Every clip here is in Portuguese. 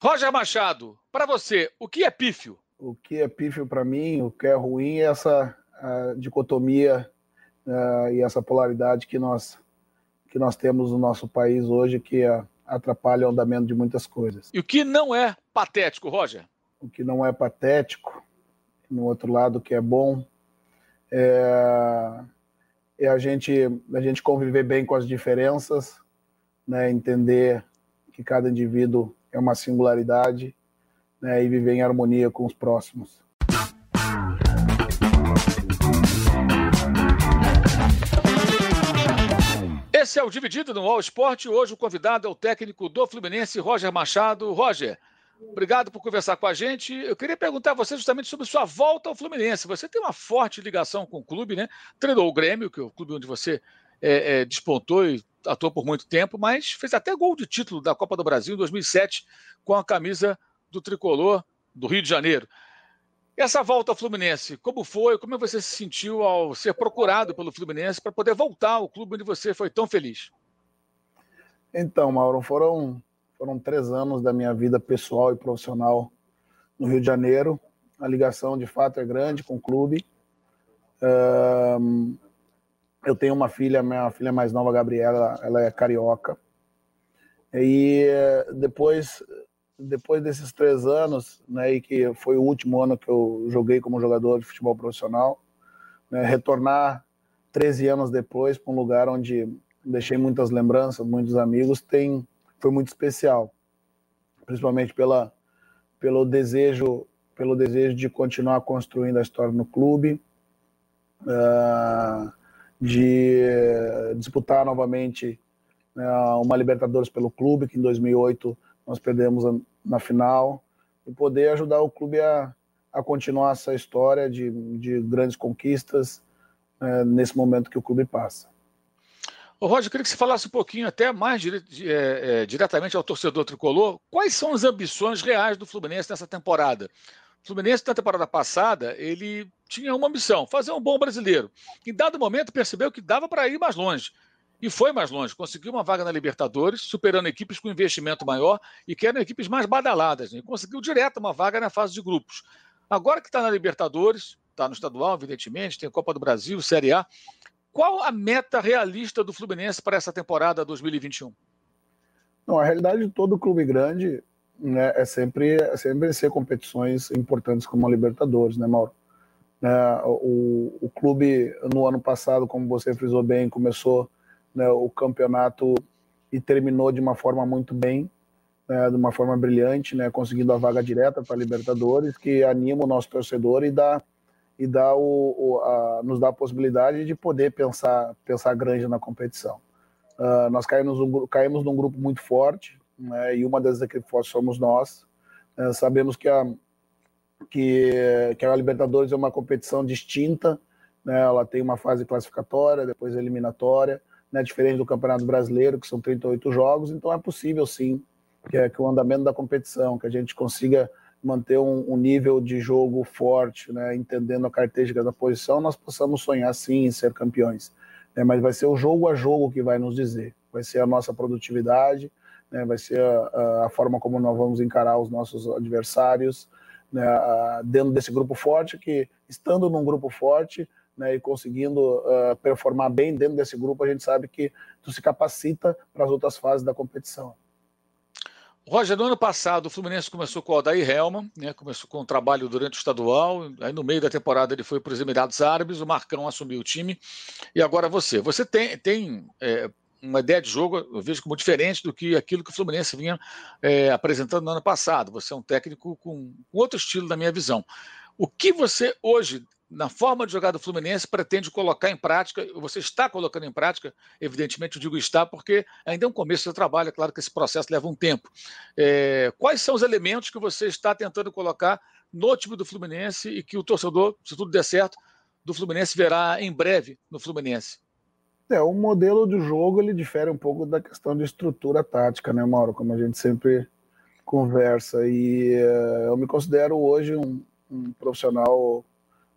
Roger Machado, para você, o que é pífio? O que é pífio para mim, o que é ruim é essa dicotomia uh, e essa polaridade que nós, que nós temos no nosso país hoje, que uh, atrapalha o andamento de muitas coisas. E o que não é patético, Roger? O que não é patético, no outro lado, que é bom, é, é a, gente, a gente conviver bem com as diferenças, né, entender que cada indivíduo é uma singularidade né, e viver em harmonia com os próximos. Esse é o Dividido no All Sport. Hoje o convidado é o técnico do Fluminense, Roger Machado. Roger, obrigado por conversar com a gente. Eu queria perguntar a você justamente sobre sua volta ao Fluminense. Você tem uma forte ligação com o clube, né? Treinou o Grêmio, que é o clube onde você é, é, despontou e atuou por muito tempo, mas fez até gol de título da Copa do Brasil em 2007 com a camisa do tricolor do Rio de Janeiro. Essa volta ao Fluminense, como foi? Como você se sentiu ao ser procurado pelo Fluminense para poder voltar ao clube onde você foi tão feliz? Então, Mauro, foram, foram três anos da minha vida pessoal e profissional no Rio de Janeiro. A ligação, de fato, é grande com o clube. Um, eu tenho uma filha, minha filha mais nova, Gabriela, ela é carioca. E depois, depois desses três anos, né, e que foi o último ano que eu joguei como jogador de futebol profissional, né, retornar 13 anos depois para um lugar onde deixei muitas lembranças, muitos amigos, tem foi muito especial, principalmente pela pelo desejo pelo desejo de continuar construindo a história no clube. Uh, de disputar novamente né, uma Libertadores pelo clube, que em 2008 nós perdemos na final, e poder ajudar o clube a, a continuar essa história de, de grandes conquistas né, nesse momento que o clube passa. Ô, Roger, eu queria que você falasse um pouquinho, até mais dire é, é, diretamente ao torcedor tricolor, quais são as ambições reais do Fluminense nessa temporada? O Fluminense, na temporada passada, ele tinha uma missão: fazer um bom brasileiro. Em dado momento, percebeu que dava para ir mais longe. E foi mais longe, conseguiu uma vaga na Libertadores, superando equipes com investimento maior e que eram equipes mais badaladas. Né? Conseguiu direto uma vaga na fase de grupos. Agora que está na Libertadores, está no estadual, evidentemente, tem Copa do Brasil, Série A. Qual a meta realista do Fluminense para essa temporada 2021? Não, a realidade de todo clube grande né, é sempre, é sempre ser competições importantes como a Libertadores, né, Mauro? É, o, o clube, no ano passado, como você frisou bem, começou né, o campeonato e terminou de uma forma muito bem, né, de uma forma brilhante, né, conseguindo a vaga direta para a Libertadores, que anima o nosso torcedor e dá e dá o, o a, nos dá a possibilidade de poder pensar pensar grande na competição. Uh, nós caímos, caímos num grupo muito forte, né, e uma das equipes somos nós. Uh, sabemos que a, que, que a Libertadores é uma competição distinta, né, ela tem uma fase classificatória, depois eliminatória, né, diferente do Campeonato Brasileiro, que são 38 jogos, então é possível sim que, é, que o andamento da competição, que a gente consiga manter um, um nível de jogo forte, né, entendendo a característica da posição, nós possamos sonhar sim em ser campeões. Né, mas vai ser o jogo a jogo que vai nos dizer, vai ser a nossa produtividade, né, vai ser a, a, forma como nós vamos encarar os nossos adversários, né, dentro desse grupo forte, que estando num grupo forte né, e conseguindo uh, performar bem dentro desse grupo, a gente sabe que tu se capacita para as outras fases da competição. Roger, no ano passado o Fluminense começou com o Aldair Helman, né, começou com o trabalho durante o estadual, aí no meio da temporada ele foi para os Emirados Árabes, o Marcão assumiu o time, e agora você. Você tem, tem é, uma ideia de jogo, eu vejo como diferente do que aquilo que o Fluminense vinha é, apresentando no ano passado. Você é um técnico com, com outro estilo, na minha visão. O que você hoje, na forma de jogar do Fluminense, pretende colocar em prática? Você está colocando em prática, evidentemente, eu digo está, porque ainda é um começo do trabalho, é claro que esse processo leva um tempo. É, quais são os elementos que você está tentando colocar no time do Fluminense e que o torcedor, se tudo der certo, do Fluminense verá em breve no Fluminense? É, o modelo do jogo ele difere um pouco da questão de estrutura tática, né, Mauro? Como a gente sempre conversa. E uh, eu me considero hoje um, um profissional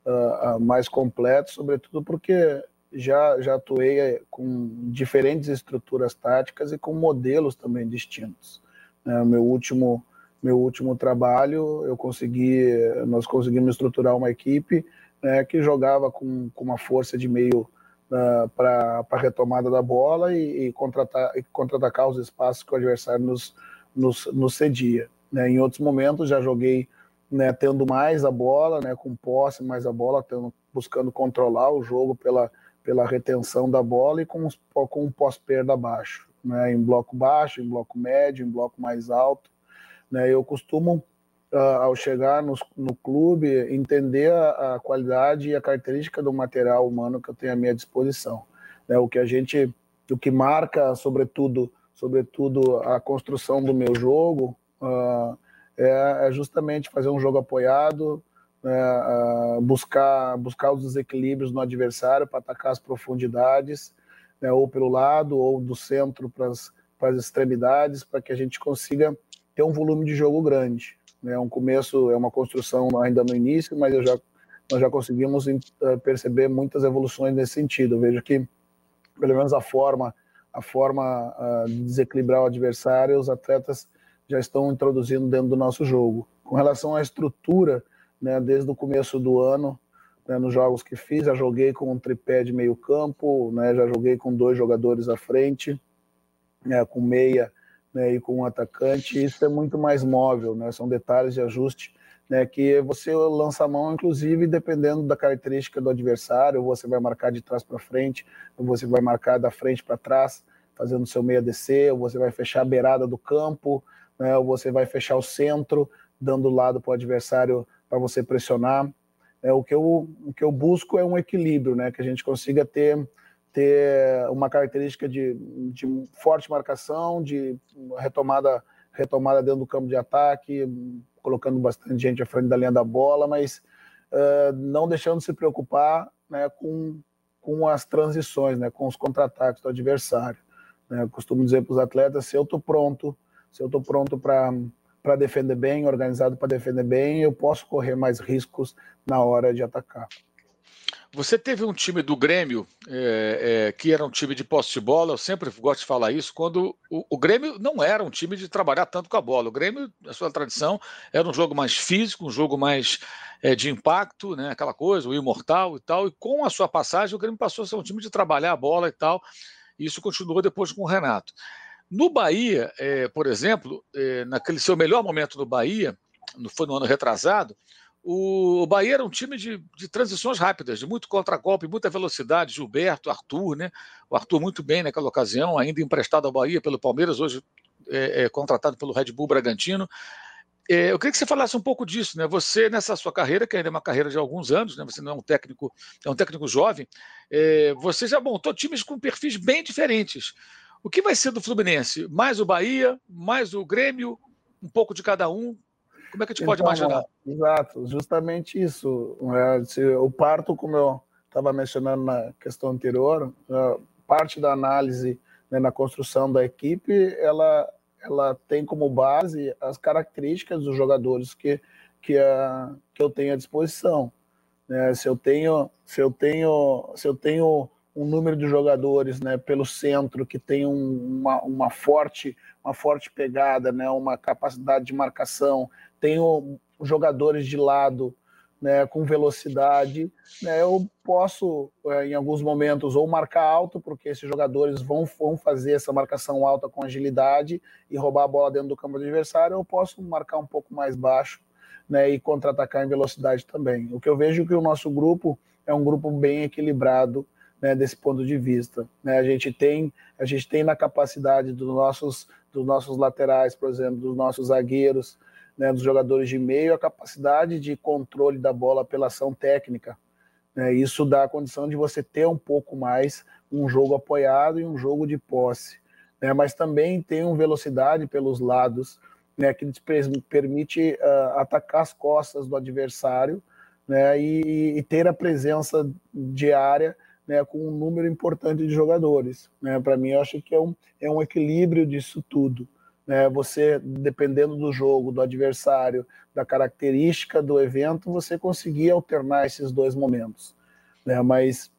uh, uh, mais completo, sobretudo porque já, já atuei com diferentes estruturas táticas e com modelos também distintos. Né? Meu último meu último trabalho, eu consegui, nós conseguimos estruturar uma equipe né, que jogava com, com uma força de meio uh, para a retomada da bola e, e contratar, e contra-atacar os espaços que o adversário nos, nos, nos cedia. Né? Em outros momentos já joguei né, tendo mais a bola, né, com posse mais a bola, tendo, buscando controlar o jogo pela, pela retenção da bola e com, com um pós-perda baixo, né, em bloco baixo, em bloco médio, em bloco mais alto. Né, eu costumo, uh, ao chegar no, no clube, entender a, a, qualidade e a característica do material humano que eu tenho à minha disposição. Né, o que a gente, o que marca, sobretudo, sobretudo a construção do meu jogo, uh, é, é, justamente fazer um jogo apoiado, uh, buscar, buscar os desequilíbrios no adversário para atacar as profundidades, né, ou pelo lado, ou do centro para as extremidades, para que a gente consiga ter um volume de jogo grande. É um começo, é uma construção ainda no início, mas eu já, nós já conseguimos eh, perceber muitas evoluções nesse sentido. Eu vejo que, pelo menos a forma, a forma uh, de desequilibrar o adversário, os atletas já estão introduzindo dentro do nosso jogo. Com relação à estrutura, né, desde o começo do ano, né, nos jogos que fiz, já joguei com um tripé de meio campo, né, já joguei com dois jogadores à frente, né, com meia né, e com um atacante, isso é muito mais móvel, né, são detalhes de ajuste né, que você lança a mão, inclusive, dependendo da característica do adversário, você vai marcar de trás para frente, ou você vai marcar da frente para trás, fazendo seu meia descer, ou você vai fechar a beirada do campo, né, ou você vai fechar o centro, dando lado para o adversário para você pressionar. É, o, que eu, o que eu busco é um equilíbrio, né, que a gente consiga ter ter uma característica de, de forte marcação, de retomada, retomada dentro do campo de ataque, colocando bastante gente à frente da linha da bola, mas uh, não deixando de se preocupar né, com, com as transições, né, com os contra-ataques do adversário. Né? Eu costumo dizer para os atletas: se eu estou pronto, se eu estou pronto para defender bem, organizado para defender bem, eu posso correr mais riscos na hora de atacar. Você teve um time do Grêmio é, é, que era um time de posse de bola, eu sempre gosto de falar isso, quando o, o, Grêmio não era um time de trabalhar tanto com a bola. O Grêmio, a sua tradição, era um jogo mais físico, um jogo mais é, de impacto, né, aquela coisa, o imortal e tal. E com a sua passagem, o Grêmio passou a ser um time de trabalhar a bola e tal. E isso continuou depois com o Renato. No Bahia, é, por exemplo, é, naquele seu melhor momento no Bahia, foi no ano retrasado, o Bahia era um time de, de transições rápidas, de muito contragolpe, muita velocidade. Gilberto, Arthur, né? O Arthur muito bem naquela ocasião, ainda emprestado ao Bahia pelo Palmeiras, hoje é, é contratado pelo Red Bull Bragantino. É, eu queria que você falasse um pouco disso, né? Você nessa sua carreira, que ainda é uma carreira de alguns anos, né? Você não é um técnico, é um técnico jovem. É, você já montou times com perfis bem diferentes. O que vai ser do Fluminense? Mais o Bahia, mais o Grêmio, um pouco de cada um. Como é que a gente pode então, imaginar? Exato, justamente isso. Né? O parto, como eu estava mencionando na questão anterior, é, parte da análise né, na construção da equipe, ela, ela tem como base as características dos jogadores que, que, a, que eu tenho à disposição. Né? Se eu tenho, se eu tenho, se eu tenho um número de jogadores né, pelo centro que tem um, uma, uma, forte, uma forte pegada, né, uma capacidade de marcação, tenho jogadores de lado né, com velocidade, né, eu posso, é, em alguns momentos, ou marcar alto, porque esses jogadores vão, vão fazer essa marcação alta com agilidade e roubar a bola dentro do campo do adversário, eu posso marcar um pouco mais baixo né, e contra-atacar em velocidade também. O que eu vejo é que o nosso grupo é um grupo bem equilibrado, né, desse ponto de vista. Né? A gente tem a gente tem na capacidade dos nossos dos nossos laterais, por exemplo, dos nossos zagueiros, né, dos jogadores de meio, a capacidade de controle da bola pela ação técnica. Né? Isso dá a condição de você ter um pouco mais um jogo apoiado e um jogo de posse. Né? Mas também tem uma velocidade pelos lados, né, que permite uh, atacar as costas do adversário né, e, e ter a presença diária né, com um número importante de jogadores. Para mim, eu acho que é um, é um equilíbrio disso tudo. Né? Você, dependendo do jogo, do adversário, da característica do evento, você conseguir alternar esses dois momentos. Né? Mas,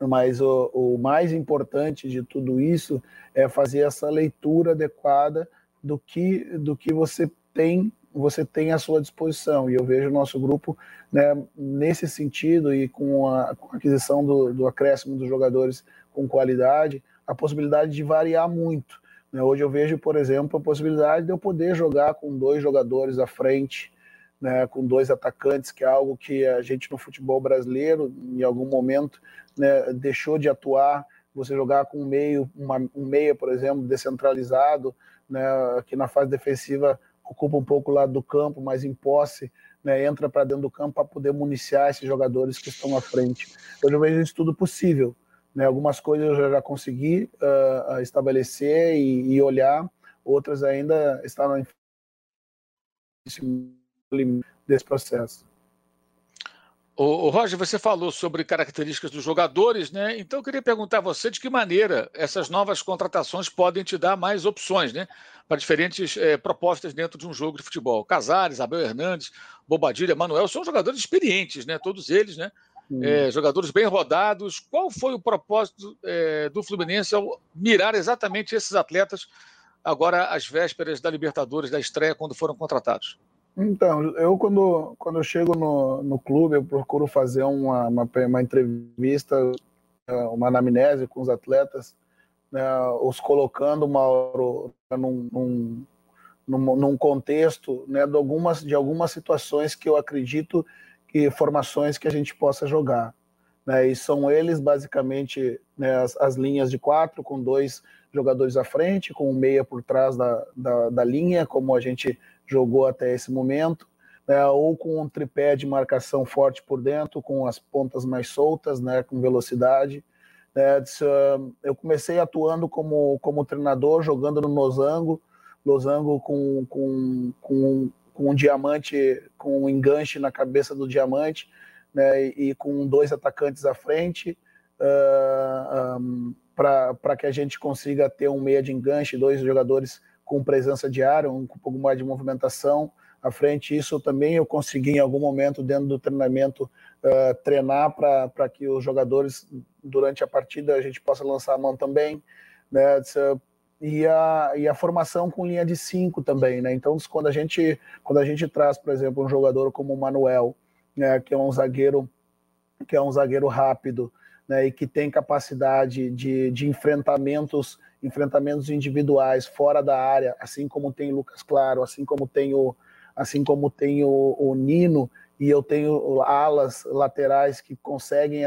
mas o, o mais importante de tudo isso é fazer essa leitura adequada do que, do que você tem você tem à sua disposição. E eu vejo o nosso grupo né, nesse sentido e com a, com a aquisição do, do, acréscimo dos jogadores com qualidade, a possibilidade de variar muito. Né? Hoje eu vejo, por exemplo, a possibilidade de eu poder jogar com dois jogadores à frente, né, com dois atacantes, que é algo que a gente no futebol brasileiro, em algum momento, né, deixou de atuar. Você jogar com um meio, uma, um meia, por exemplo, descentralizado, né, que na fase defensiva ocupa um pouco o lado do campo, mas em posse, né, entra para dentro do campo para poder municiar esses jogadores que estão à frente. Hoje eu vejo isso tudo possível. Né? Algumas coisas eu já consegui uh, estabelecer e, e, olhar, outras ainda estão em desse processo. O, Roger, você falou sobre características dos jogadores, né? Então eu queria perguntar a você de que maneira essas novas contratações podem te dar mais opções, né? Para diferentes é, propostas dentro de um jogo de futebol. Casares, Abel Hernandes, Bobadilha, Manuel, são jogadores experientes, né? Todos eles, né? É, jogadores bem rodados. Qual foi o propósito é, do Fluminense ao mirar exatamente esses atletas agora às vésperas da Libertadores, da estreia, quando foram contratados? Então, eu quando, quando eu chego no, no clube, eu procuro fazer uma, uma, uma entrevista, uma anamnese com os atletas, né, os colocando, Mauro, num, num, num, num contexto né, de, algumas, de algumas situações que eu acredito que formações que a gente possa jogar. Né, e são eles, basicamente, né, as, as, linhas de quatro, com dois jogadores à frente, com um meia por trás da, da, da linha, como a gente jogou até esse momento, né, ou com um tripé de marcação forte por dentro, com as pontas mais soltas, né, com velocidade. Né, eu comecei atuando como, como treinador, jogando no Losango, Losango com, com, com, com um diamante, com um enganche na cabeça do diamante, né, e com dois atacantes à frente, uh, um, para que a gente consiga ter um meia de enganche, dois jogadores com presença diária, um, um pouco mais de movimentação à frente. Isso também eu consegui em algum momento dentro do treinamento uh, treinar para que os jogadores durante a partida a gente possa lançar a mão também, né? E a, e a formação com linha de cinco também, né? Então quando a gente quando a gente traz, por exemplo, um jogador como o Manuel, né, que é um zagueiro que é um zagueiro rápido, né, e que tem capacidade de, de enfrentamentos enfrentamentos individuais fora da área, assim como tem o Lucas Claro, assim como tem o, assim como tem o, o Nino, e eu tenho alas laterais que conseguem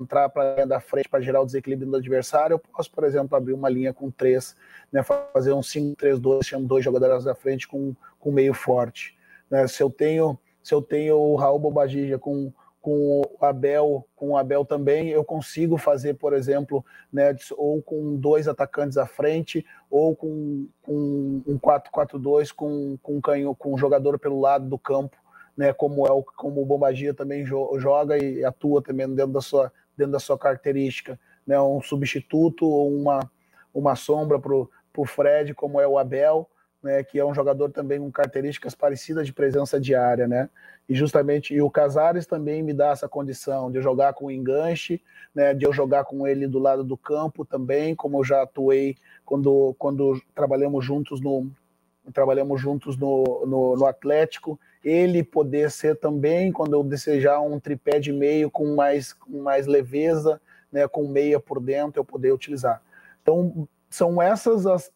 entrar para da frente para gerar o desequilíbrio do adversário, eu posso, por exemplo, abrir uma linha com três, né, fazer um 5-3-2, chamo dois jogadores da frente com, com meio forte. Né, se eu tenho se eu tenho o Raul Bobadilla com com o Abel, com o Abel também, eu consigo fazer, por exemplo, né, ou com dois atacantes à frente, ou com, com um 4-4-2 com, com, canho, com um jogador pelo lado do campo, né, como é o, como o Bombagia também jo, joga e atua também dentro da sua, dentro da sua característica, né, um substituto ou uma, uma sombra para o Fred, como é o Abel, né, que é um jogador também com características parecidas de presença diária, né? E justamente e o Casares também me dá essa condição de jogar com enganche, né, de eu jogar com ele do lado do campo também, como eu já atuei quando quando trabalhamos juntos no trabalhamos juntos no, no, no Atlético, ele poder ser também quando eu desejar um tripé de meio com mais com mais leveza, né, com meia por dentro, eu poder utilizar. Então, são essas as,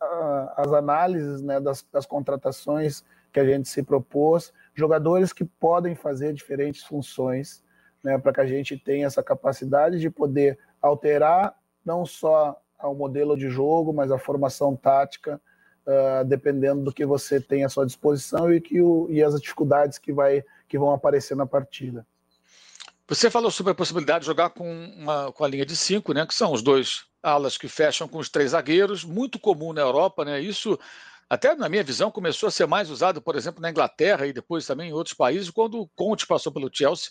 as análises né, das, das contratações que a gente se propôs, jogadores que podem fazer diferentes funções, né, para que a gente tenha essa capacidade de poder alterar não só o modelo de jogo, mas a formação tática, uh, dependendo do que você tem à sua disposição e, que o, e as dificuldades que, vai, que vão aparecer na partida. Você falou sobre a possibilidade de jogar com, uma, com a linha de cinco, né, que são os dois alas que fecham com os três zagueiros, muito comum na Europa, né? Isso, até na minha visão, começou a ser mais usado, por exemplo, na Inglaterra e depois também em outros países, quando o Conte passou pelo Chelsea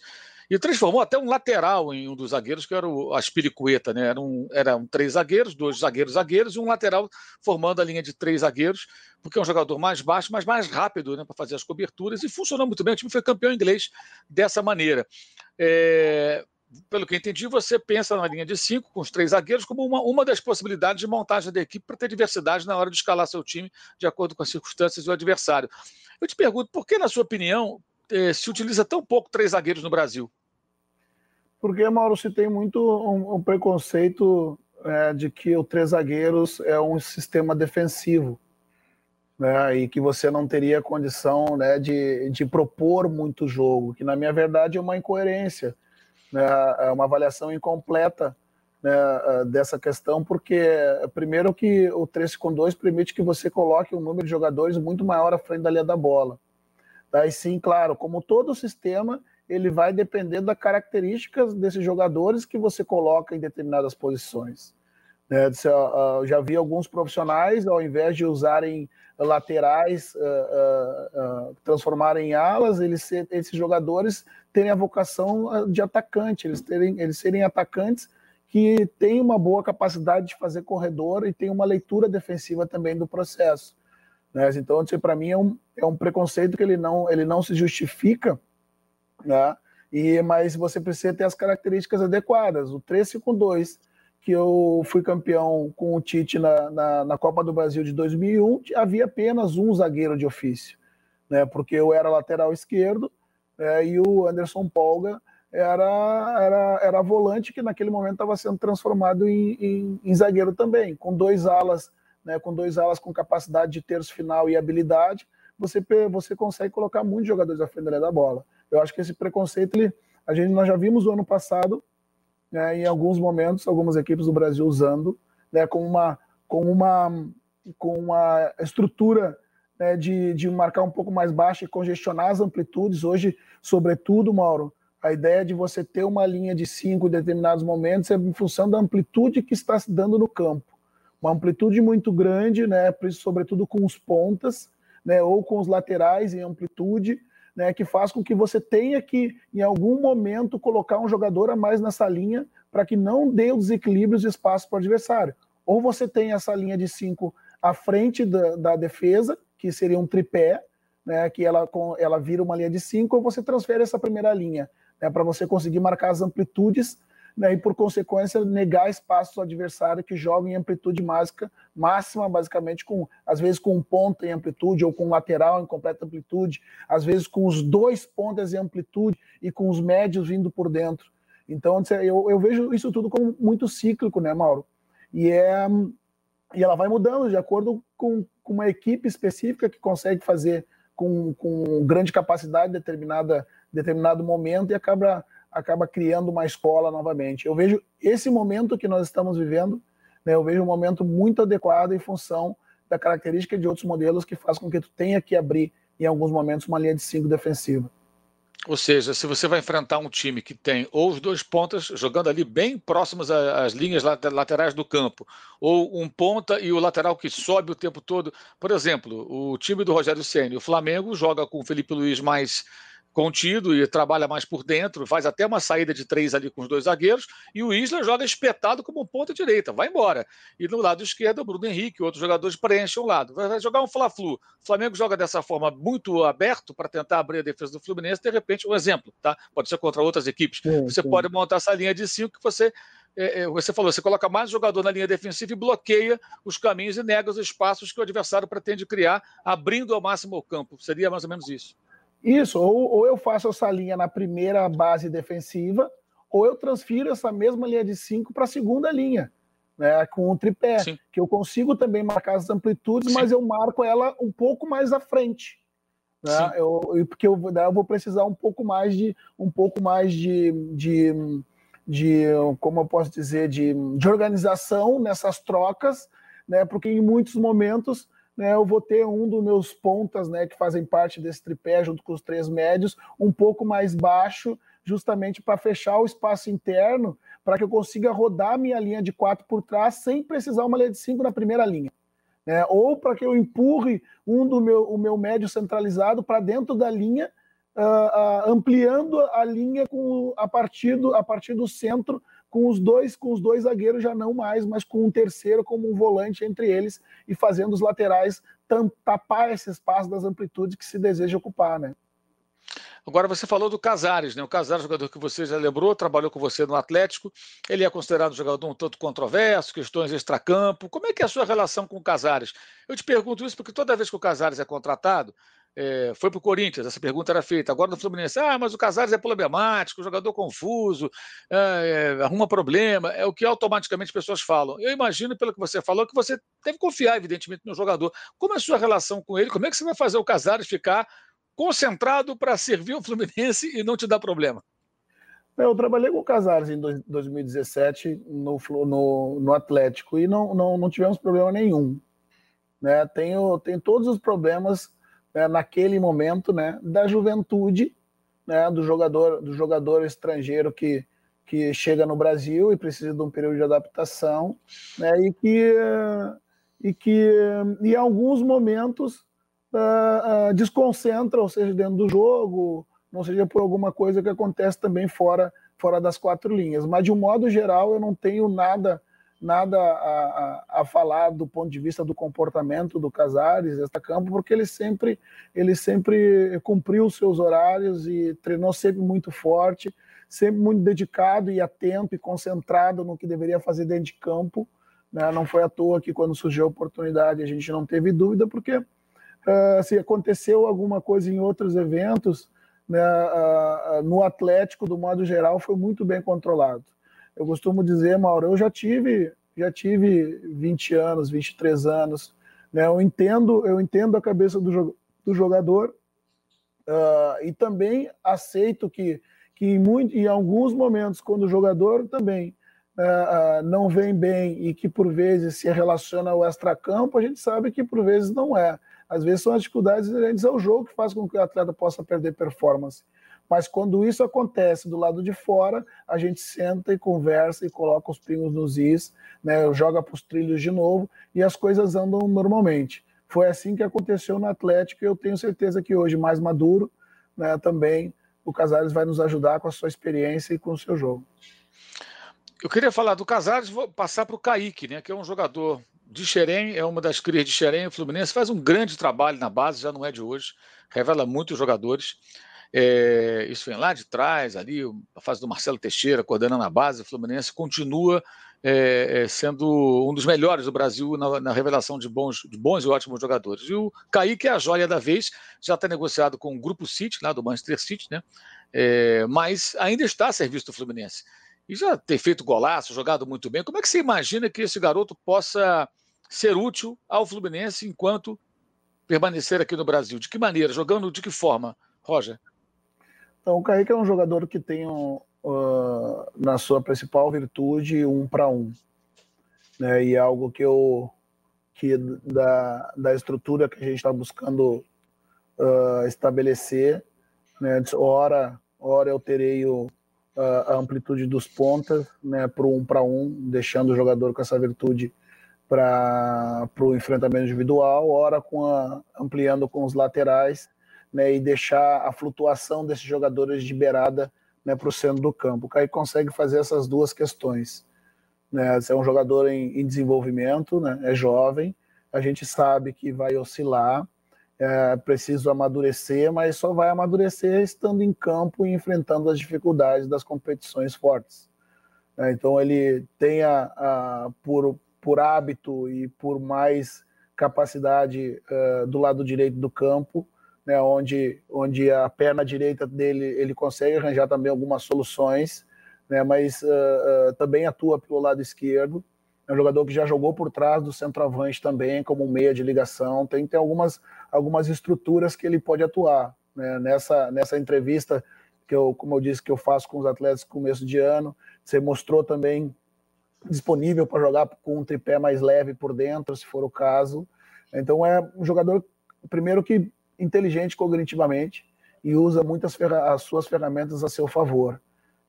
e transformou até um lateral em um dos zagueiros, que era o Aspiricueta, né? Eram, eram três zagueiros, dois zagueiros zagueiros e um lateral formando a linha de três zagueiros, porque é um jogador mais baixo, mas mais rápido né, para fazer as coberturas, e funcionou muito bem. O time foi campeão inglês dessa maneira. É, pelo que entendi, você pensa na linha de cinco, com os três zagueiros, como uma, uma das possibilidades de montagem da equipe para ter diversidade na hora de escalar seu time de acordo com as circunstâncias do adversário. Eu te pergunto, por que, na sua opinião, eh, se utiliza tão pouco três zagueiros no Brasil? Porque, Mauro, se tem muito um, um preconceito é, de que o três zagueiros é um sistema defensivo. Né, e que você não teria condição né, de, de propor muito jogo, que na minha verdade é uma incoerência, né, é uma avaliação incompleta né, dessa questão, porque primeiro que o 3 com 2 permite que você coloque um número de jogadores muito maior à frente da linha da bola. Daí sim, claro, como todo sistema, ele vai depender das características desses jogadores que você coloca em determinadas posições. Né? Já vi alguns profissionais, ao invés de usarem laterais, uh, uh, uh, transformarem em alas, eles, esses jogadores terem a vocação de atacante, eles, terem, eles serem atacantes que têm uma boa capacidade de fazer corredor e têm uma leitura defensiva também do processo. Né? Então, para mim, é um, é um preconceito que ele não, ele não se justifica, né? E, mas você precisa ter as características adequadas. O 3-5-2, que eu fui campeão com o Tite na, na, na, Copa do Brasil de 2001, havia apenas um zagueiro de ofício, né? porque eu era lateral esquerdo é, e o Anderson Polga era, era, era volante que naquele momento estava sendo transformado em, em, em, zagueiro também, com dois alas, né, com dois alas com capacidade de terço final e habilidade, você, você consegue colocar muitos jogadores à frente da bola. Eu acho que esse preconceito, ele, a gente, nós já vimos o ano passado, né, em alguns momentos, algumas equipes do Brasil usando, né, com uma, com uma, com uma estrutura né, de, de marcar um pouco mais baixo e congestionar as amplitudes. Hoje, sobretudo, Mauro, a ideia de você ter uma linha de cinco em determinados momentos é em função da amplitude que está se dando no campo. Uma amplitude muito grande, né, sobretudo com os pontas, né, ou com os laterais em amplitude, né, que faz com que você tenha que, em algum momento, colocar um jogador a mais nessa linha para que não dê os desequilíbrios e espaço para o adversário. Ou você tem essa linha de cinco à frente da, da defesa, que seria um tripé, né, que ela, ela vira uma linha de cinco, ou você transfere essa primeira linha né, para você conseguir marcar as amplitudes né, e, por consequência, negar espaço ao adversário que joga em amplitude mágica, máxima, basicamente, com às vezes com um ponta em amplitude ou com um lateral em completa amplitude, às vezes com os dois pontas em amplitude e com os médios vindo por dentro. Então, eu, eu vejo isso tudo como muito cíclico, né, Mauro? E, é, e ela vai mudando de acordo com, com uma equipe específica que consegue fazer com, com grande capacidade determinada determinado momento e acaba acaba criando uma escola novamente. Eu vejo esse momento que nós estamos vivendo, né, eu vejo um momento muito adequado em função da característica de outros modelos que faz com que tu tenha que abrir em alguns momentos uma linha de cinco defensiva. Ou seja, se você vai enfrentar um time que tem ou os dois pontas jogando ali bem próximos às linhas laterais do campo, ou um ponta e o lateral que sobe o tempo todo. Por exemplo, o time do Rogério Ceni, o Flamengo joga com o Felipe Luiz mais contido e trabalha mais por dentro, faz até uma saída de três ali com os dois zagueiros, e o Isla joga espetado como ponta direita, vai embora. E no lado esquerdo, o Bruno Henrique, outros jogadores preenchem um lado. Vai jogar um Fla-Flu. O Flamengo joga dessa forma muito aberto para tentar abrir a defesa do Fluminense, de repente, um exemplo, tá? Pode ser contra outras equipes. Sim, você sim. pode montar essa linha de cinco que você é, é, você falou, você coloca mais jogador na linha defensiva e bloqueia os caminhos e nega os espaços que o adversário pretende criar, abrindo ao máximo o campo. Seria mais ou menos isso. Isso, ou, ou eu faço essa linha na primeira base defensiva, ou eu transfiro essa mesma linha de cinco para a segunda linha, né, com o tripé, Sim. que eu consigo também marcar as amplitudes, Sim. mas eu marco ela um pouco mais à frente. Né? Eu, porque eu, eu vou precisar um pouco mais de um pouco mais de, de, de como eu posso dizer, de, de organização nessas trocas, né? Porque em muitos momentos né, eu vou ter um dos meus pontas, né, que fazem parte desse tripé, junto com os três médios, um pouco mais baixo, justamente para fechar o espaço interno, para que eu consiga rodar minha linha de quatro por trás sem precisar uma linha de cinco na primeira linha. Né? Ou para que eu empurre um do meu, o meu médio centralizado para dentro da linha, uh, uh, ampliando a linha com, a, partir do, a partir do centro com os dois, com os dois zagueiros já não mais, mas com um terceiro como um volante entre eles e fazendo os laterais tapar esse espaço das amplitudes que se deseja ocupar, né? Agora você falou do Casares, né? O Casares, jogador que você já lembrou, trabalhou com você no Atlético. Ele é considerado um jogador um tanto controverso, questões extracampo. Como é que é a sua relação com o Casares? Eu te pergunto isso porque toda vez que o Casares é contratado, é, foi para o Corinthians, essa pergunta era feita. Agora no Fluminense, ah, mas o Casares é problemático, jogador confuso, é, é, arruma problema, é o que automaticamente as pessoas falam. Eu imagino, pelo que você falou, que você deve confiar, evidentemente, no jogador. Como é a sua relação com ele? Como é que você vai fazer o Casares ficar concentrado para servir o Fluminense e não te dar problema? Eu trabalhei com o Casares em 2017 no, no, no Atlético e não, não, não tivemos problema nenhum. Né? Tenho, tenho todos os problemas né, naquele momento, né, da juventude, né, do jogador, do jogador estrangeiro que, que chega no Brasil e precisa de um período de adaptação, né, e que e que em alguns momentos uh, uh, desconcentra, ou seja, dentro do jogo, não seja por alguma coisa que acontece também fora fora das quatro linhas. Mas de um modo geral, eu não tenho nada nada a, a, a, falar do ponto de vista do comportamento do Casares, esta campo, porque ele sempre ele sempre cumpriu seus horários e treinou sempre muito forte, sempre muito dedicado e atento e concentrado no que deveria fazer dentro de campo. Né? Não foi à toa que quando surgiu a oportunidade a gente não teve dúvida, porque uh, se aconteceu alguma coisa em outros eventos, né, uh, uh, no Atlético, do modo geral, foi muito bem controlado. Eu costumo dizer, Mauro, eu já tive, já tive 20 anos, 23 anos, né? Eu entendo, eu entendo a cabeça do, do jogador uh, e também aceito que, que em, muito, em alguns momentos, quando o jogador também uh, não vem bem e que por vezes se relaciona ao extracampo, a gente sabe que por vezes não é. Às vezes são as dificuldades inerentes ao jogo que faz com que o atleta possa perder performance. Mas quando isso acontece do lado de fora, a gente senta e conversa e coloca os pingos nos is, né, joga para os trilhos de novo e as coisas andam normalmente. Foi assim que aconteceu no Atlético e eu tenho certeza que hoje, mais maduro, né, também o Casares vai nos ajudar com a sua experiência e com o seu jogo. Eu queria falar do Casares, vou passar para o Kaique, né, que é um jogador de Xerém, é uma das crias de Xerém, o Fluminense faz um grande trabalho na base, já não é de hoje, revela muitos jogadores. É, isso vem lá de trás, ali, a fase do Marcelo Teixeira coordenando a base, o Fluminense continua é, sendo um dos melhores do Brasil na, na, revelação de bons, de bons e ótimos jogadores. E o Kaique é a joia da vez, já está negociado com o Grupo City, lá do Manchester City, né? É, mas ainda está a serviço do Fluminense. E já tem feito golaço, jogado muito bem. Como é que você imagina que esse garoto possa ser útil ao Fluminense enquanto permanecer aqui no Brasil? De que maneira? Jogando de que forma, Roger? Então, o Kaique é um jogador que tem um, uh, na sua principal virtude um para um. Né? E é algo que eu que da, da estrutura que a gente está buscando uh, estabelecer, né? Ora, ora eu terei o, a amplitude dos pontas né, para um para um, deixando o jogador com essa virtude para o enfrentamento individual, ora com a, ampliando com os laterais né, e deixar a flutuação desses jogadores de beirada né, para o centro do campo. O Caio consegue fazer essas duas questões. Né? é um jogador em, em desenvolvimento, né, é jovem, a gente sabe que vai oscilar, é preciso amadurecer, mas só vai amadurecer estando em campo e enfrentando as dificuldades das competições fortes. É, então ele tem a, a, por, por hábito e por mais capacidade uh, do lado direito do campo, né, onde, onde a perna direita dele ele consegue arranjar também algumas soluções, né, mas uh, uh, também atua pelo lado esquerdo. É um jogador que já jogou por trás do centroavante também, como meia de ligação. Tem, tem algumas, algumas estruturas que ele pode atuar. Né? Nessa, nessa entrevista, que eu, como eu disse, que eu faço com os atletas no começo de ano, você mostrou também disponível para jogar com um tripé mais leve por dentro, se for o caso. Então é um jogador, primeiro que inteligente cognitivamente e usa muitas as suas ferramentas a seu favor.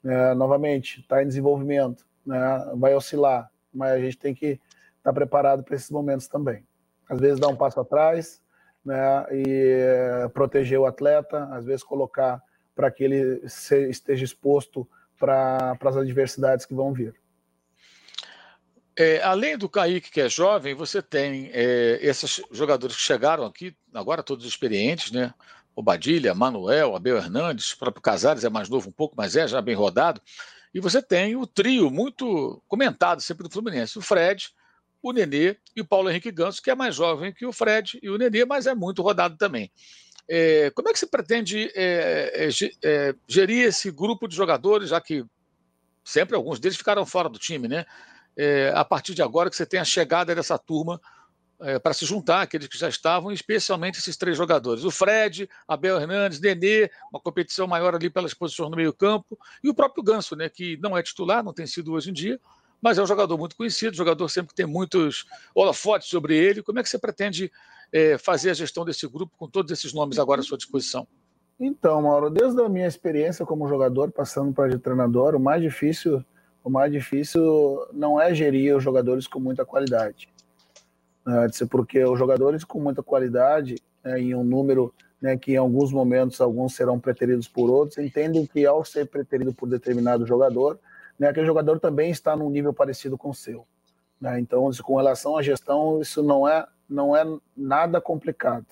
Né? Novamente, está em desenvolvimento, né? vai oscilar, mas a gente tem que estar tá preparado para esses momentos também. Às vezes dar um passo atrás né? e proteger o atleta, às vezes colocar para que ele esteja exposto para as adversidades que vão vir. É, além do Kaique, que é jovem, você tem é, esses jogadores que chegaram aqui, agora todos experientes, né? o Badilha, Manuel, Abel Hernandes, o próprio Casares é mais novo um pouco, mas é já bem rodado. E você tem o trio muito comentado sempre do Fluminense: o Fred, o Nenê e o Paulo Henrique Ganso, que é mais jovem que o Fred e o Nenê, mas é muito rodado também. É, como é que você pretende é, é, é, gerir esse grupo de jogadores, já que sempre alguns deles ficaram fora do time, né? É, a partir de agora que você tem a chegada dessa turma é, para se juntar, aqueles que já estavam, especialmente esses três jogadores. O Fred, Abel Hernandes, Nenê, uma competição maior ali pelas posições no meio-campo, e o próprio Ganso, né, que não é titular, não tem sido hoje em dia, mas é um jogador muito conhecido, jogador sempre que tem muitos holofotes sobre ele. Como é que você pretende é, fazer a gestão desse grupo com todos esses nomes agora à sua disposição? Então, Mauro, desde a minha experiência como jogador, passando para de treinador, o mais difícil, o mais difícil não é gerir os jogadores com muita qualidade. É, porque os jogadores com muita qualidade, é, em um número né, que em alguns momentos alguns serão preteridos por outros, entendem que ao ser preterido por determinado jogador, né, aquele jogador também está num nível parecido com o seu. Né? Então, com relação à gestão, isso não é, não é nada complicado.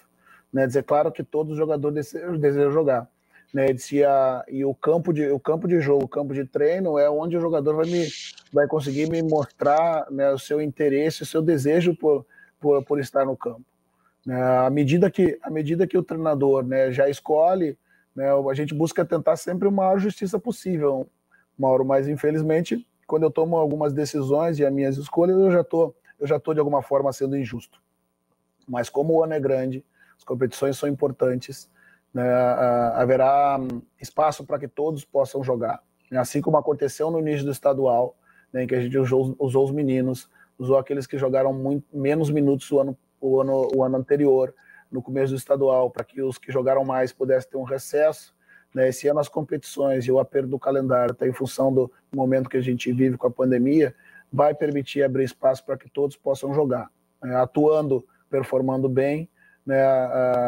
Né? Dizer, claro que jogadores desejam, desejam jogar. Né? A, e o campo, de, o campo de jogo, o campo de treino é onde o jogador vai, me, vai conseguir me mostrar né, o seu interesse, o seu desejo por, por, por estar no campo. Né? À, medida que, à medida que o treinador né, já escolhe, né, a gente busca tentar sempre uma maior justiça possível, Mauro, mas infelizmente, quando eu tomo algumas decisões e as minhas escolhas, eu já tô, eu já tô de alguma forma sendo injusto. Mas como o ano é grande, as competições são importantes, né, haverá hum, espaço para que todos possam jogar. Assim como aconteceu no início do estadual, né, em que a gente usou, usou os meninos, usou aqueles que jogaram muito, menos minutos o ano, o, ano, o ano anterior, no começo do estadual, para que os que jogaram mais pudessem ter um recesso né? Esse ano as competições e o aperto do calendário, até em função do momento que a gente vive com a pandemia, vai permitir abrir espaço para que todos possam jogar, né? atuando, performando bem. Né?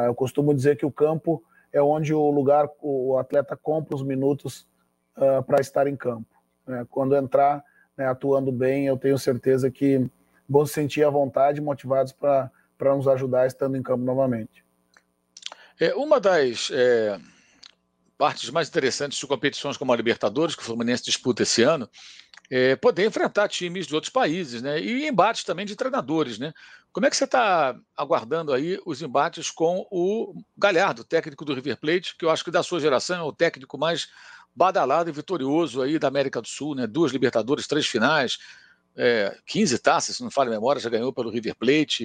Eu costumo dizer que o campo é onde o lugar, o atleta compra os minutos uh, para estar em campo. Né? Quando entrar né, atuando bem, eu tenho certeza que vão se sentir à vontade, motivados para nos ajudar estando em campo novamente. É, uma das é, partes mais interessantes de competições como a Libertadores, que o Fluminense disputa esse ano, é poder enfrentar times de outros países, né? E embates também de treinadores, né? Como é que você está aguardando aí os embates com o Galhardo, técnico do River Plate, que eu acho que da sua geração é o técnico mais badalado e vitorioso aí da América do Sul, né? Duas Libertadores, três finais, é, 15 taças, se não falha a memória, já ganhou pelo River Plate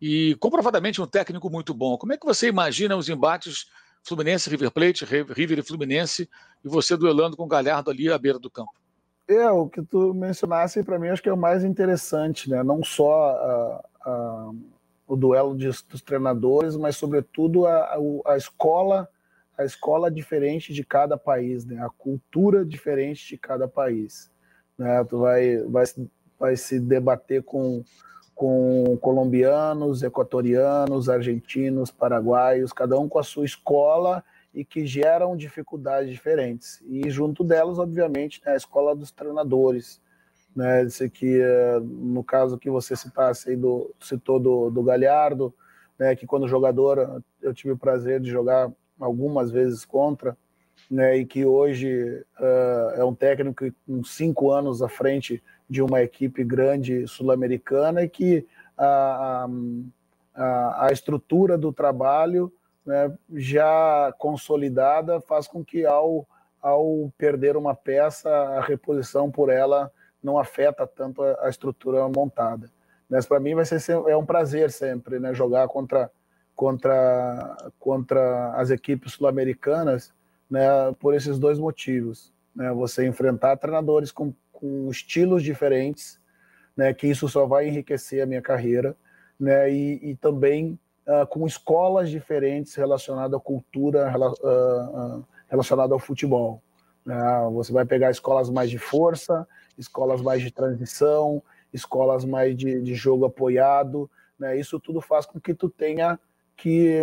e comprovadamente um técnico muito bom. Como é que você imagina os embates Fluminense, River Plate, River e Fluminense, e você duelando com o Galhardo ali à beira do campo. É, o que tu mencionasse para mim acho que é o mais interessante, né? Não só a, o duelo de, dos treinadores, mas sobretudo a, a, escola, a escola diferente de cada país, né? A cultura diferente de cada país, né? Tu vai, vai, vai se debater com com colombianos, equatorianos, argentinos, paraguaios, cada um com a sua escola e que geram dificuldades diferentes. E junto delas, obviamente, né, a escola dos treinadores. Né, esse que, eh, no caso que você citasse aí do, citou do, do Galhardo, né, que quando jogador eu tive o prazer de jogar algumas vezes contra, né, e que hoje uh, é um técnico com cinco anos à frente de uma equipe grande sul-americana e que a, a, a, estrutura do trabalho né, já consolidada faz com que ao, ao perder uma peça, a reposição por ela não afeta tanto a, estrutura montada. Mas para mim vai ser é um prazer sempre né, jogar contra, contra, contra as equipes sul-americanas né, por esses dois motivos. Né, você enfrentar treinadores com com estilos diferentes, né, que isso só vai enriquecer a minha carreira, né, e, e também uh, com escolas diferentes relacionadas à cultura, uh, uh, relacionada ao futebol. Né? Você vai pegar escolas mais de força, escolas mais de transição, escolas mais de, de jogo apoiado, né? Isso tudo faz com que tu tenha que,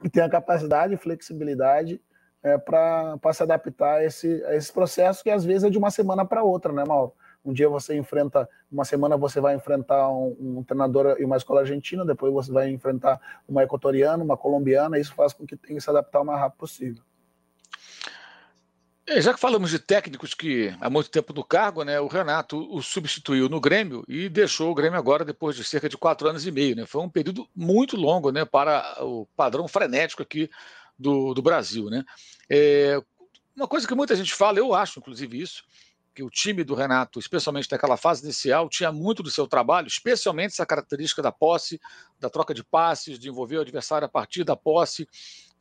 que tenha capacidade e flexibilidade é, para se adaptar a esse, a esse processo que às vezes é de uma semana para outra, né, Mauro? Um dia você enfrenta, uma semana você vai enfrentar um, um treinador e uma escola argentina, depois você vai enfrentar uma equatoriana, uma colombiana, isso faz com que tenha que se adaptar o mais rápido possível. É, já que falamos de técnicos que há muito tempo no cargo, né, o Renato o substituiu no Grêmio e deixou o Grêmio agora depois de cerca de quatro anos e meio. Né? Foi um período muito longo né, para o padrão frenético aqui do, do Brasil. Né? É, uma coisa que muita gente fala, eu acho inclusive isso, que o time do Renato, especialmente naquela fase inicial, tinha muito do seu trabalho, especialmente essa característica da posse, da troca de passes, de envolver o adversário a partir da posse,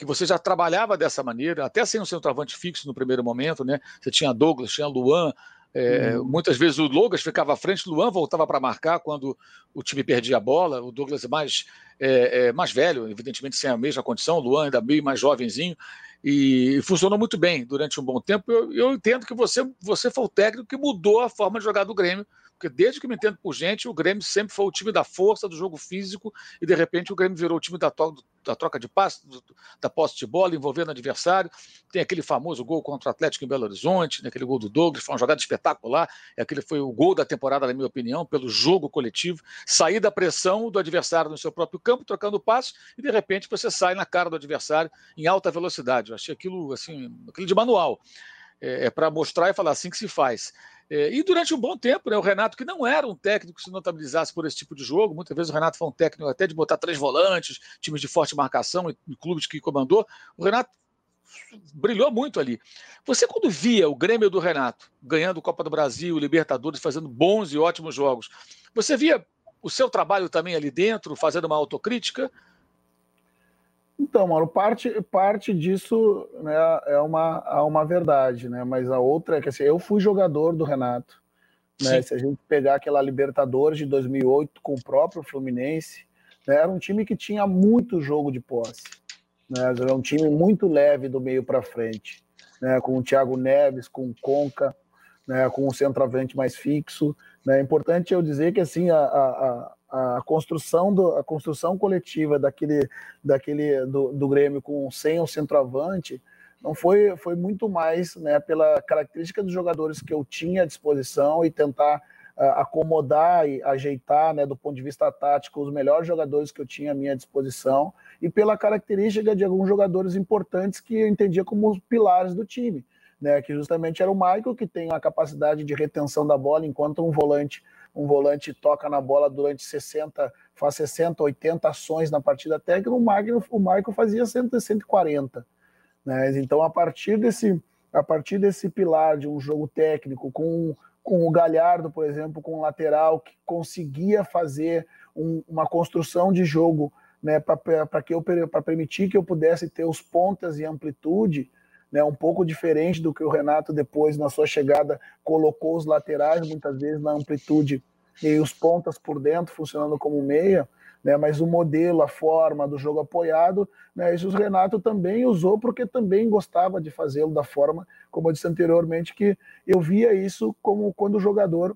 que você já trabalhava dessa maneira, até sem um centroavante fixo no primeiro momento, né? Você tinha Douglas, tinha Luan, é, uhum. Muitas vezes o Douglas ficava à frente, o Luan voltava para marcar quando o time perdia a bola. O Douglas é mais, é, é, mais velho, evidentemente sem a mesma condição, o Luan ainda bem mais jovenzinho e funcionou muito bem durante um bom tempo. Eu, eu entendo que você, você foi o técnico que mudou a forma de jogar do Grêmio porque desde que me entendo por gente, o Grêmio sempre foi o time da força, do jogo físico, e de repente o Grêmio virou o time da, to da troca de passe, da posse de bola, envolvendo o adversário. Tem aquele famoso gol contra o Atlético em Belo Horizonte, né, aquele gol do Douglas, foi uma jogada espetacular. E aquele foi o gol da temporada, na minha opinião, pelo jogo coletivo. Sair da pressão do adversário no seu próprio campo, trocando passe, e de repente você sai na cara do adversário em alta velocidade. Eu achei aquilo assim, aquilo de manual. É, é para mostrar e falar assim que se faz. É, e durante um bom tempo, né, o Renato, que não era um técnico que se notabilizasse por esse tipo de jogo, muitas vezes o Renato foi um técnico até de botar três volantes, times de forte marcação em clubes que comandou. O Renato brilhou muito ali. Você, quando via o Grêmio do Renato ganhando Copa do Brasil, Libertadores, fazendo bons e ótimos jogos, você via o seu trabalho também ali dentro, fazendo uma autocrítica? Então, Mauro, parte, parte disso né, é, uma, é uma verdade, né? Mas a outra é que assim, eu fui jogador do Renato. Né? Se a gente pegar aquela Libertadores de 2008 com o próprio Fluminense, né, era um time que tinha muito jogo de posse. Né? Era um time muito leve do meio para frente, né? com o Thiago Neves, com o Conca, né? com o centroavante mais fixo. Né? É importante eu dizer que assim a, a a construção do, a construção coletiva daquele daquele do, do Grêmio com sem o centroavante não foi foi muito mais né pela característica dos jogadores que eu tinha à disposição e tentar uh, acomodar e ajeitar né do ponto de vista tático os melhores jogadores que eu tinha à minha disposição e pela característica de alguns jogadores importantes que eu entendia como os pilares do time né que justamente era o Michael que tem a capacidade de retenção da bola enquanto um volante um volante toca na bola durante 60, faz 60, 80 ações na partida técnica, o Michael, o Michael fazia 100, 140. Né? Então, a partir desse a partir desse pilar de um jogo técnico, com, com o Galhardo, por exemplo, com o lateral, que conseguia fazer um, uma construção de jogo né, para que eu para permitir que eu pudesse ter os pontas e amplitude, né, um pouco diferente do que o Renato depois na sua chegada colocou os laterais muitas vezes na amplitude e os pontas por dentro funcionando como meia, né, mas o modelo, a forma do jogo apoiado, né, isso o Renato também usou porque também gostava de fazê-lo da forma, como eu disse anteriormente, que eu via isso como quando o jogador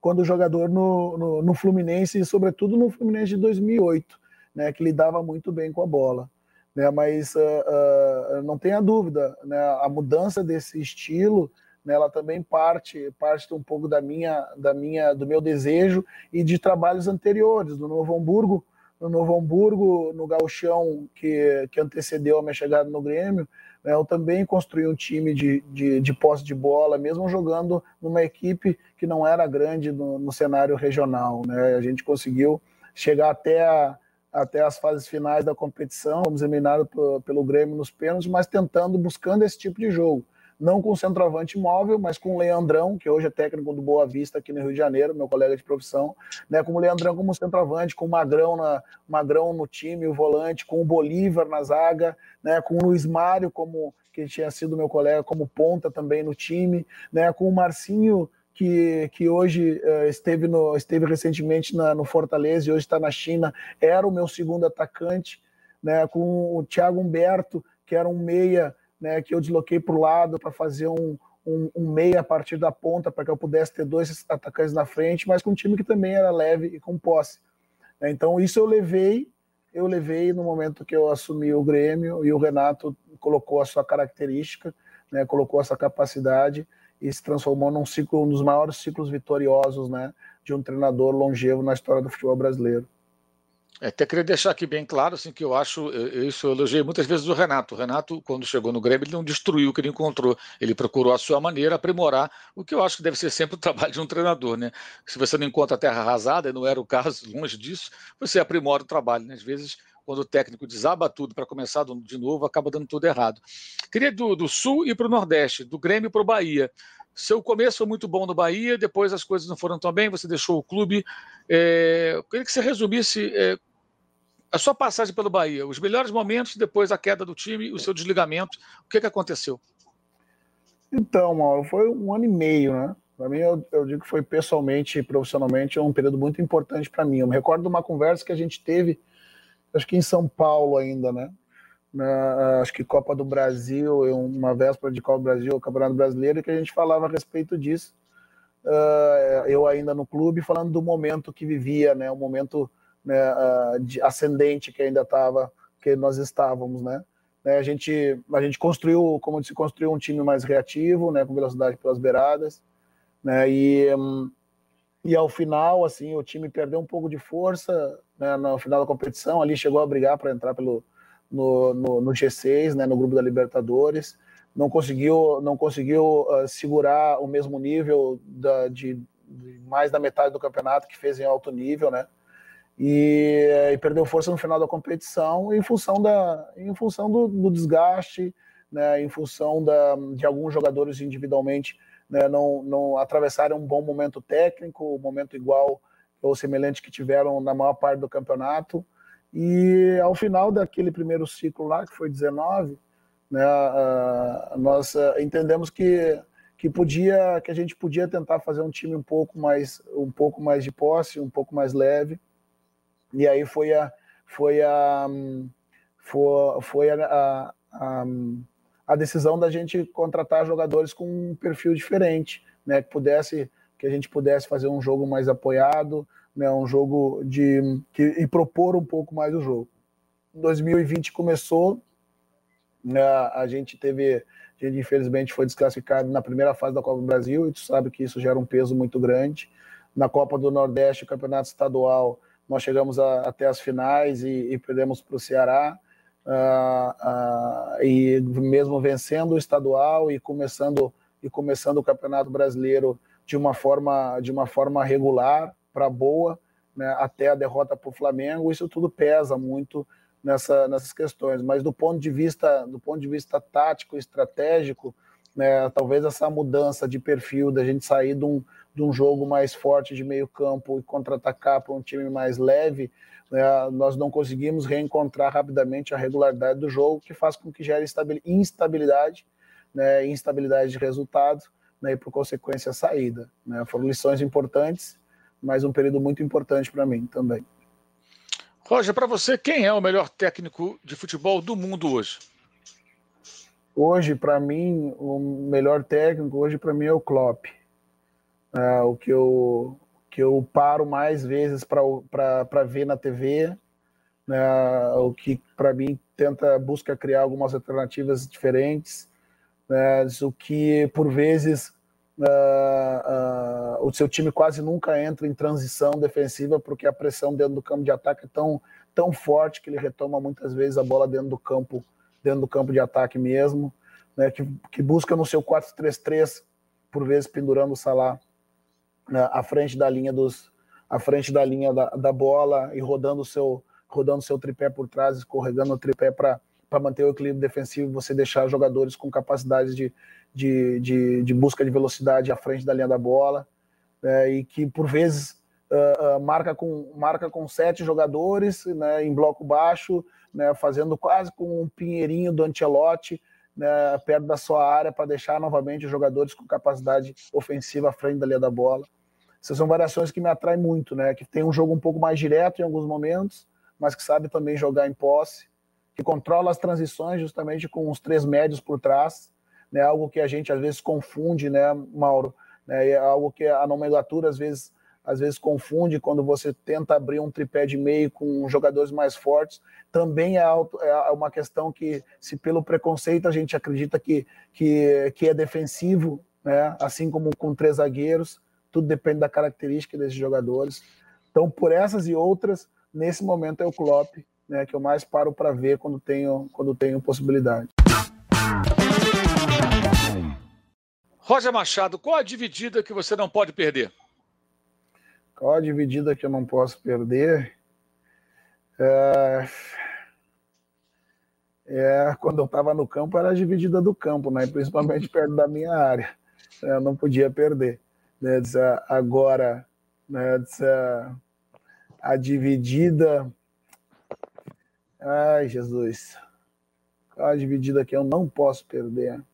quando o jogador no, no, no Fluminense, e sobretudo no Fluminense de 2008, né, que lidava muito bem com a bola né? Mas uh, uh, não tenha dúvida, né? A mudança desse estilo, né? Ela também parte parte um pouco da minha da minha do meu desejo e de trabalhos anteriores do Novo Hamburgo, no Novo Hamburgo, no Gauchão que que antecedeu a minha chegada no Grêmio. Né? Eu também construí um time de, de, de posse de bola, mesmo jogando numa equipe que não era grande no, no cenário regional. Né? A gente conseguiu chegar até a, até as fases finais da competição, fomos eliminados pelo Grêmio nos pênaltis, mas tentando, buscando esse tipo de jogo. Não com centroavante móvel, mas com o Leandrão, que hoje é técnico do Boa Vista aqui no Rio de Janeiro, meu colega de profissão, né? Com o Leandrão como centroavante, com o Magrão, na, Magrão no time, o volante, com o Bolívar na zaga, né? Com o Luiz Mário, como que tinha sido meu colega, como ponta também no time, né? Com o Marcinho que, que hoje uh, esteve, no, esteve recentemente na, no Fortaleza e hoje está na China, era o meu segundo atacante, né, com o Thiago Humberto, que era um meia, né, que eu desloquei para o lado para fazer um, um, um, meia a partir da ponta, para que eu pudesse ter dois atacantes na frente, mas com um time que também era leve e com posse. Né, então, isso eu levei, eu levei no momento que eu assumi o Grêmio e o Renato colocou a sua característica, né, colocou essa capacidade e se transformou num ciclo, um dos maiores ciclos vitoriosos, né, de um treinador longevo na história do futebol brasileiro. É, até queria deixar aqui bem claro assim, que eu acho, isso eu elogiei muitas vezes o Renato. O Renato, quando chegou no Grêmio, ele não destruiu o que ele encontrou. Ele procurou a sua maneira aprimorar, o que eu acho que deve ser sempre o trabalho de um treinador. Né? Se você não encontra a terra arrasada, e não era o caso, longe disso, você aprimora o trabalho. Né? Às vezes, quando o técnico desaba tudo para começar de novo, acaba dando tudo errado. Queria do, do Sul e para o Nordeste, do Grêmio para o Bahia. Seu começo foi muito bom no Bahia, depois as coisas não foram tão bem, você deixou o clube. É, queria que você resumisse é, a sua passagem pelo Bahia, os melhores momentos, depois a queda do time, o seu desligamento, o que, que aconteceu? Então, Mauro, foi um ano e meio, né? Para mim, eu, eu, digo que foi pessoalmente e profissionalmente um período muito importante para mim. Eu me recordo de uma conversa que a gente teve, acho que em São Paulo ainda, né? Na, acho que Copa do Brasil, uma véspera de Copa do Brasil, Campeonato Brasileiro, que a gente falava a respeito disso. Uh, eu ainda no clube, falando do momento que vivia, né? Um momento né, de ascendente que ainda estava, que nós estávamos, né? né? A gente a gente construiu, como se construiu um time mais reativo, né, com velocidade pelas beiradas, né? E e ao final, assim, o time perdeu um pouco de força né, no final da competição. Ali chegou a brigar para entrar pelo no, no, no, G6, né, no grupo da Libertadores. Não conseguiu não conseguiu uh, segurar o mesmo nível da, de, de mais da metade do campeonato que fez em alto nível, né? e, e, perdeu força no final da competição em função, da, em função do, do desgaste, né, em função da, de alguns jogadores individualmente né, não, não atravessarem um bom momento técnico, um momento igual ou semelhante que tiveram na maior parte do campeonato. E ao final daquele primeiro ciclo lá, que foi 19, né, uh, nós uh, entendemos que que podia que a gente podia tentar fazer um time um pouco mais um pouco mais de posse, um pouco mais leve e aí foi a foi a foi, foi a, a, a, decisão da gente contratar jogadores com um perfil diferente, né, que pudesse que a gente pudesse fazer um jogo mais apoiado, né, um jogo de que, e propor um pouco mais o jogo. 2020 começou, né, a gente teve, a gente infelizmente foi desclassificado na primeira fase da Copa do Brasil, e tu sabe que isso gera um peso muito grande. Na Copa do Nordeste, o campeonato estadual, nós chegamos a, até as finais e, e perdemos para o Ceará. Uh, uh, e mesmo vencendo o estadual e começando e começando o Campeonato Brasileiro de uma forma de uma forma regular para boa, né, até a derrota para o Flamengo, isso tudo pesa muito nessa, nessas questões. Mas do ponto de vista do ponto de vista tático, estratégico, né, talvez essa mudança de perfil da gente sair de um, de um jogo mais forte de meio campo e contra-atacar para um time mais leve, né, nós não conseguimos reencontrar rapidamente a regularidade do jogo, que faz com que gere instabilidade, né, instabilidade de resultado né, e, por consequência, a saída. Né. Foram lições importantes, mas um período muito importante para mim também. Roger, para você, quem é o melhor técnico de futebol do mundo hoje? Hoje, para mim, o melhor técnico hoje para mim é o Klopp. É, o que eu que eu paro mais vezes para ver na TV, né, o que para mim tenta busca criar algumas alternativas diferentes, né, o que por vezes uh, uh, o seu time quase nunca entra em transição defensiva porque a pressão dentro do campo de ataque é tão tão forte que ele retoma muitas vezes a bola dentro do campo dentro do campo de ataque mesmo, né, que, que busca no seu 4-3-3, por vezes pendurando o Salah né, à frente da linha dos à frente da linha da, da bola e rodando o seu rodando seu tripé por trás, escorregando o tripé para manter o equilíbrio defensivo, você deixar jogadores com capacidade de, de, de, de busca de velocidade à frente da linha da bola, né, e que por vezes uh, uh, marca, com, marca com sete jogadores né, em bloco baixo, né, fazendo quase com um pinheirinho do Ancelotti né, perto da sua área para deixar novamente os jogadores com capacidade ofensiva à frente da linha da bola. Essas são variações que me atraem muito, né, que tem um jogo um pouco mais direto em alguns momentos, mas que sabe também jogar em posse, que controla as transições justamente com os três médios por trás, né, algo que a gente às vezes confunde, né, Mauro, né, é algo que a nomenclatura às vezes às vezes confunde quando você tenta abrir um tripé de meio com jogadores mais fortes. Também é, auto, é uma questão que, se pelo preconceito a gente acredita que, que, que é defensivo, né? assim como com três zagueiros, tudo depende da característica desses jogadores. Então, por essas e outras, nesse momento é o Klopp, né, que eu mais paro para ver quando tenho, quando tenho possibilidade. Roger Machado, qual a dividida que você não pode perder? Qual a dividida que eu não posso perder? É, é quando eu estava no campo, era a dividida do campo, né? principalmente perto da minha área. Eu não podia perder. Né? Agora, né? a dividida. Ai, Jesus. A dividida que eu não posso perder.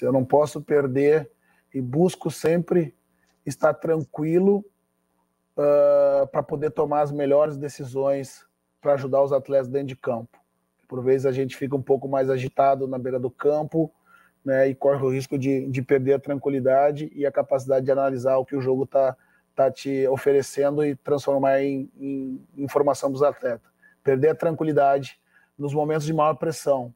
Eu não posso perder e busco sempre estar tranquilo uh, para poder tomar as melhores decisões para ajudar os atletas dentro de campo. Por vezes a gente fica um pouco mais agitado na beira do campo né, e corre o risco de, de perder a tranquilidade e a capacidade de analisar o que o jogo está tá te oferecendo e transformar em, em informação dos atletas. Perder a tranquilidade nos momentos de maior pressão.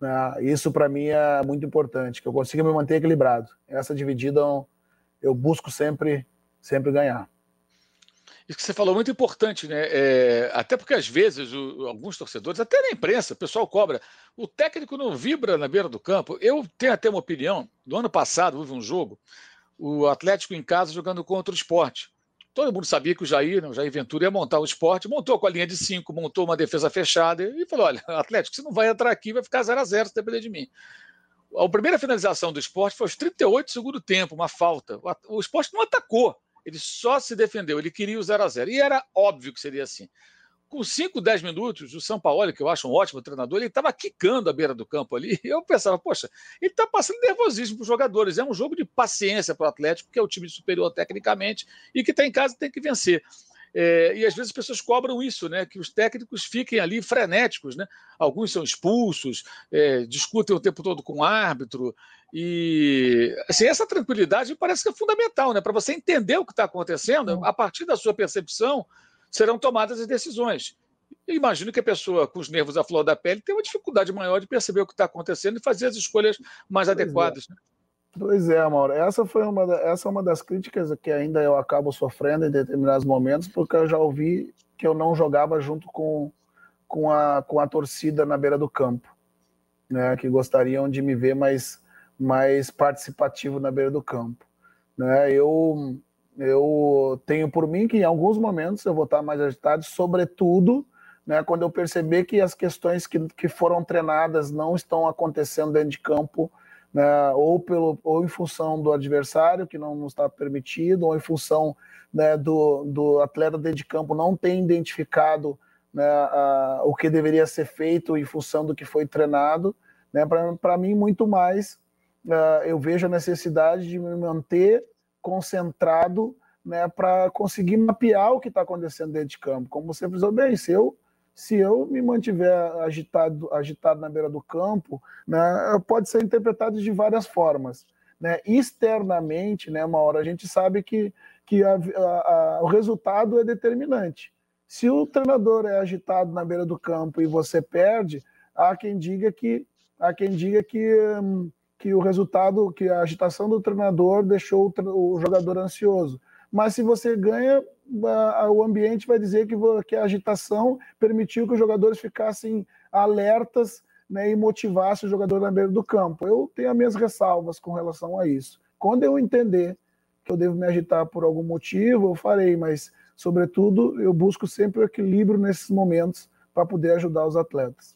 Né, isso para mim é muito importante, que eu consiga me manter equilibrado. Essa dividida eu busco sempre, sempre ganhar. Isso que você falou é muito importante, né? É, até porque às vezes o, alguns torcedores, até na imprensa, o pessoal cobra. O técnico não vibra na beira do campo. Eu tenho até uma opinião. No ano passado houve um jogo, o Atlético em casa jogando contra o esporte. Todo mundo sabia que o Jair, né, o Jair Ventura ia montar o esporte, montou com a linha de cinco, montou uma defesa fechada e falou: olha, Atlético, você não vai entrar aqui, vai ficar 0 a 0 se depender de mim. A primeira finalização do esporte foi aos 38 do segundo tempo, uma falta. O esporte não atacou. Ele só se defendeu, ele queria o 0 a 0 E era óbvio que seria assim. Com 5, 10 minutos, o São Paulo, que eu acho um ótimo treinador, ele estava quicando a beira do campo ali. Eu pensava, poxa, ele está passando nervosismo para os jogadores. É um jogo de paciência para o Atlético, que é o time superior tecnicamente e que está em casa tem que vencer. É, e às vezes as pessoas cobram isso, né? Que os técnicos fiquem ali frenéticos, né? Alguns são expulsos, é, discutem o tempo todo com o árbitro. E assim, essa tranquilidade parece que é fundamental, né? Para você entender o que está acontecendo, a partir da sua percepção, serão tomadas as decisões. Eu imagino que a pessoa com os nervos à flor da pele tem uma dificuldade maior de perceber o que está acontecendo e fazer as escolhas mais pois é. adequadas. É. Pois é, Mauro. Essa foi uma, essa é uma das críticas que ainda eu acabo sofrendo em determinados momentos, porque eu já ouvi que eu não jogava junto com, com, a, com a torcida na beira do campo, né? Que gostariam de me ver mais, mais participativo na beira do campo, né? Eu eu tenho por mim que em alguns momentos eu vou estar mais agitado, sobretudo né, quando eu perceber que as questões que, que foram treinadas não estão acontecendo dentro de campo né, ou, pelo, ou em função do adversário, que não está permitido, ou em função né, do, do atleta dentro de campo não ter identificado né, a, o que deveria ser feito em função do que foi treinado. Né, Para mim, muito mais, uh, eu vejo a necessidade de me manter concentrado né, para conseguir mapear o que está acontecendo dentro de campo. Como você frisou bem, se eu se eu me mantiver agitado, agitado na beira do campo, né, pode ser interpretado de várias formas. Né? Externamente, né, uma hora a gente sabe que, que a, a, a, o resultado é determinante. Se o treinador é agitado na beira do campo e você perde, há quem diga que há quem diga que, hum, que o resultado, que a agitação do treinador deixou o, jogador ansioso. Mas se você ganha, o ambiente vai dizer que, que a agitação permitiu que os jogadores ficassem alertas né, e motivasse o jogador na beira do campo. Eu tenho as minhas ressalvas com relação a isso. Quando eu entender que eu devo me agitar por algum motivo, eu farei, mas, sobretudo, eu busco sempre o equilíbrio nesses momentos para poder ajudar os atletas.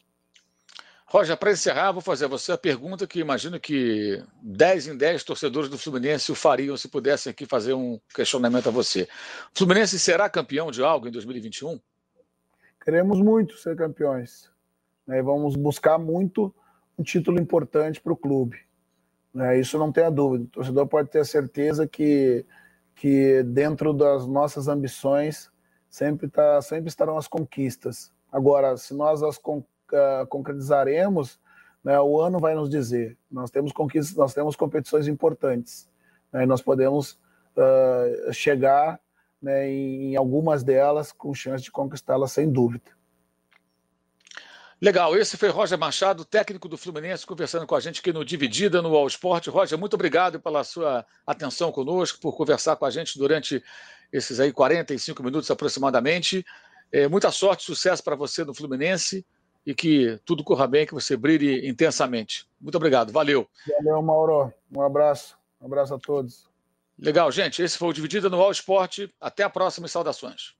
Roger, para encerrar, vou fazer a você a pergunta que imagino que 10 em 10 torcedores do Fluminense o fariam se pudessem aqui fazer um questionamento a você. O Fluminense será campeão de algo em 2021? Queremos muito ser campeões. Né? Vamos buscar muito um título importante para o clube. Né? Isso não tenha dúvida. O torcedor pode ter certeza que, que dentro das nossas ambições sempre, tá, sempre estarão as conquistas. Agora, se nós as conquistas uh, concretizaremos, né, o ano vai nos dizer. Nós temos conquistas, nós temos competições importantes, né, e nós podemos uh, chegar né, em algumas delas com chance de conquistá-las sem dúvida. Legal, esse foi Roger Machado, técnico do Fluminense, conversando com a gente aqui no Dividida, no All Sport. Roger, muito obrigado pela sua atenção conosco, por conversar com a gente durante esses aí 45 minutos aproximadamente. É, muita sorte, sucesso para você no Fluminense e que tudo corra bem, que você brilhe intensamente. Muito obrigado, valeu. Valeu, Mauro. Um abraço. Um abraço a todos. Legal, gente. Esse foi o Dividida no All Sport. Até a próxima e saudações.